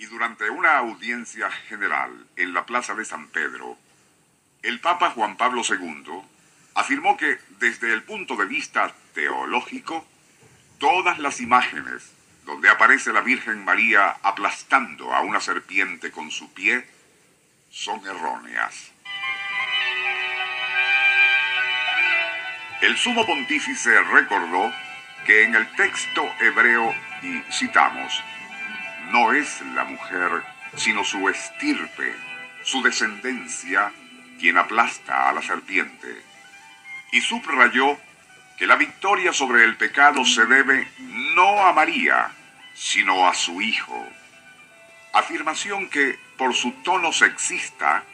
y durante una audiencia general en la Plaza de San Pedro, el Papa Juan Pablo II afirmó que desde el punto de vista teológico, todas las imágenes donde aparece la Virgen María aplastando a una serpiente con su pie son erróneas. El sumo pontífice recordó que en el texto hebreo, y citamos, no es la mujer, sino su estirpe, su descendencia, quien aplasta a la serpiente. Y subrayó que la victoria sobre el pecado se debe no a María, sino a su Hijo. Afirmación que, por su tono sexista,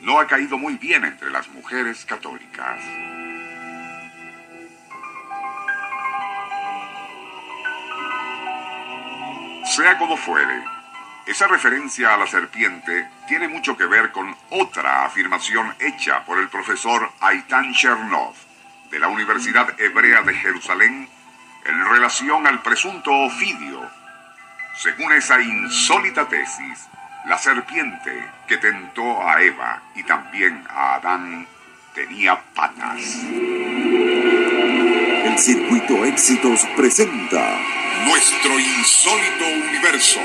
no ha caído muy bien entre las mujeres católicas. Sea como fuere, esa referencia a la serpiente tiene mucho que ver con otra afirmación hecha por el profesor Aitan Chernov de la Universidad Hebrea de Jerusalén en relación al presunto ofidio. Según esa insólita tesis, la serpiente que tentó a Eva y también a Adán tenía patas. El circuito éxitos presenta nuestro insólito universo.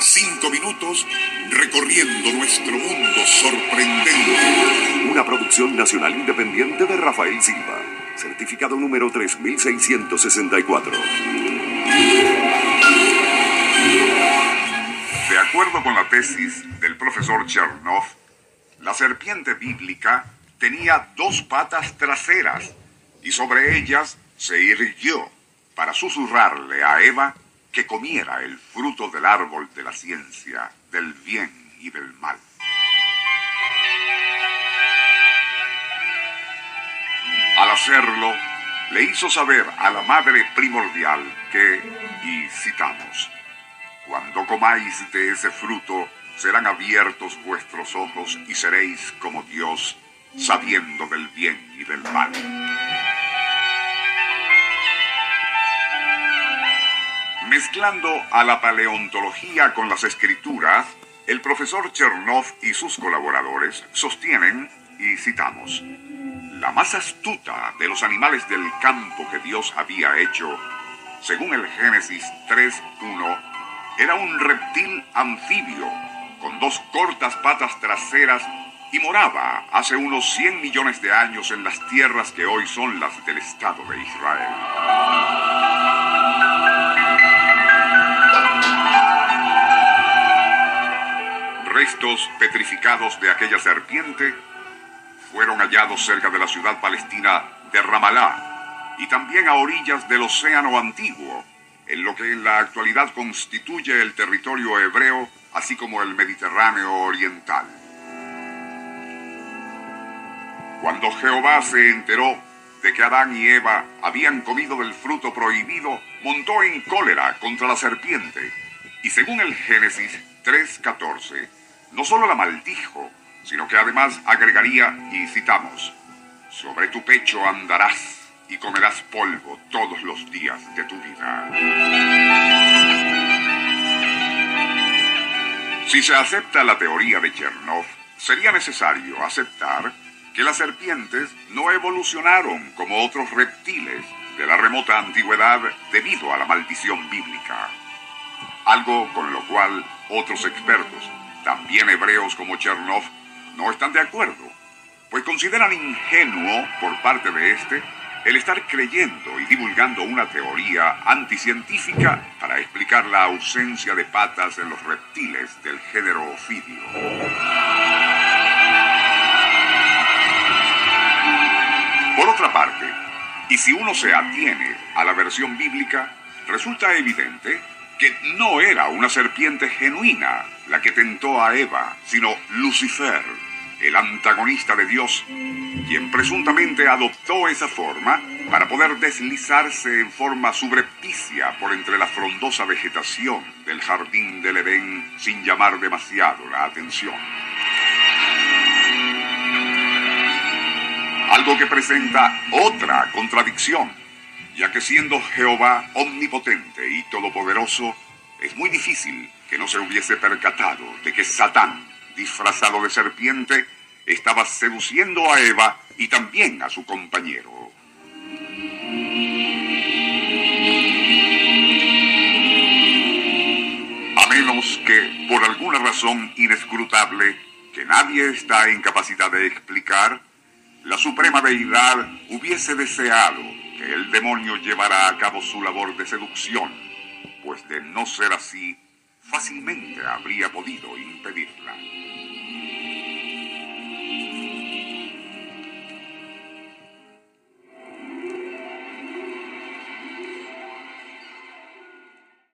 Cinco minutos recorriendo nuestro mundo sorprendente. Una producción nacional independiente de Rafael Silva. Certificado número 3664. De acuerdo con la tesis del profesor Chernov, la serpiente bíblica tenía dos patas traseras y sobre ellas se irguió para susurrarle a Eva que comiera el fruto del árbol de la ciencia, del bien y del mal. Al hacerlo, le hizo saber a la madre primordial que, y citamos, cuando comáis de ese fruto, serán abiertos vuestros ojos y seréis como Dios, sabiendo del bien y del mal. Mezclando a la paleontología con las escrituras, el profesor Chernov y sus colaboradores sostienen, y citamos, la más astuta de los animales del campo que Dios había hecho, según el Génesis 3.1, era un reptil anfibio con dos cortas patas traseras y moraba hace unos 100 millones de años en las tierras que hoy son las del Estado de Israel. Petrificados de aquella serpiente fueron hallados cerca de la ciudad palestina de Ramalá y también a orillas del Océano Antiguo, en lo que en la actualidad constituye el territorio hebreo, así como el Mediterráneo Oriental. Cuando Jehová se enteró de que Adán y Eva habían comido del fruto prohibido, montó en cólera contra la serpiente, y según el Génesis 3.14, no solo la maldijo, sino que además agregaría, y citamos, sobre tu pecho andarás y comerás polvo todos los días de tu vida. Si se acepta la teoría de Chernov, sería necesario aceptar que las serpientes no evolucionaron como otros reptiles de la remota antigüedad debido a la maldición bíblica. Algo con lo cual otros expertos, también hebreos como Chernov, no están de acuerdo, pues consideran ingenuo por parte de este el estar creyendo y divulgando una teoría anticientífica para explicar la ausencia de patas en los reptiles del género ofidio. Por otra parte, y si uno se atiene a la versión bíblica, resulta evidente que no era una serpiente genuina la que tentó a Eva, sino Lucifer, el antagonista de Dios, quien presuntamente adoptó esa forma para poder deslizarse en forma subrepticia por entre la frondosa vegetación del jardín del Edén sin llamar demasiado la atención. Algo que presenta otra contradicción, ya que siendo Jehová omnipotente y todopoderoso, es muy difícil que no se hubiese percatado de que Satán disfrazado de serpiente, estaba seduciendo a Eva y también a su compañero. A menos que, por alguna razón inescrutable, que nadie está en capacidad de explicar, la Suprema Deidad hubiese deseado el demonio llevará a cabo su labor de seducción, pues de no ser así, fácilmente habría podido impedirla.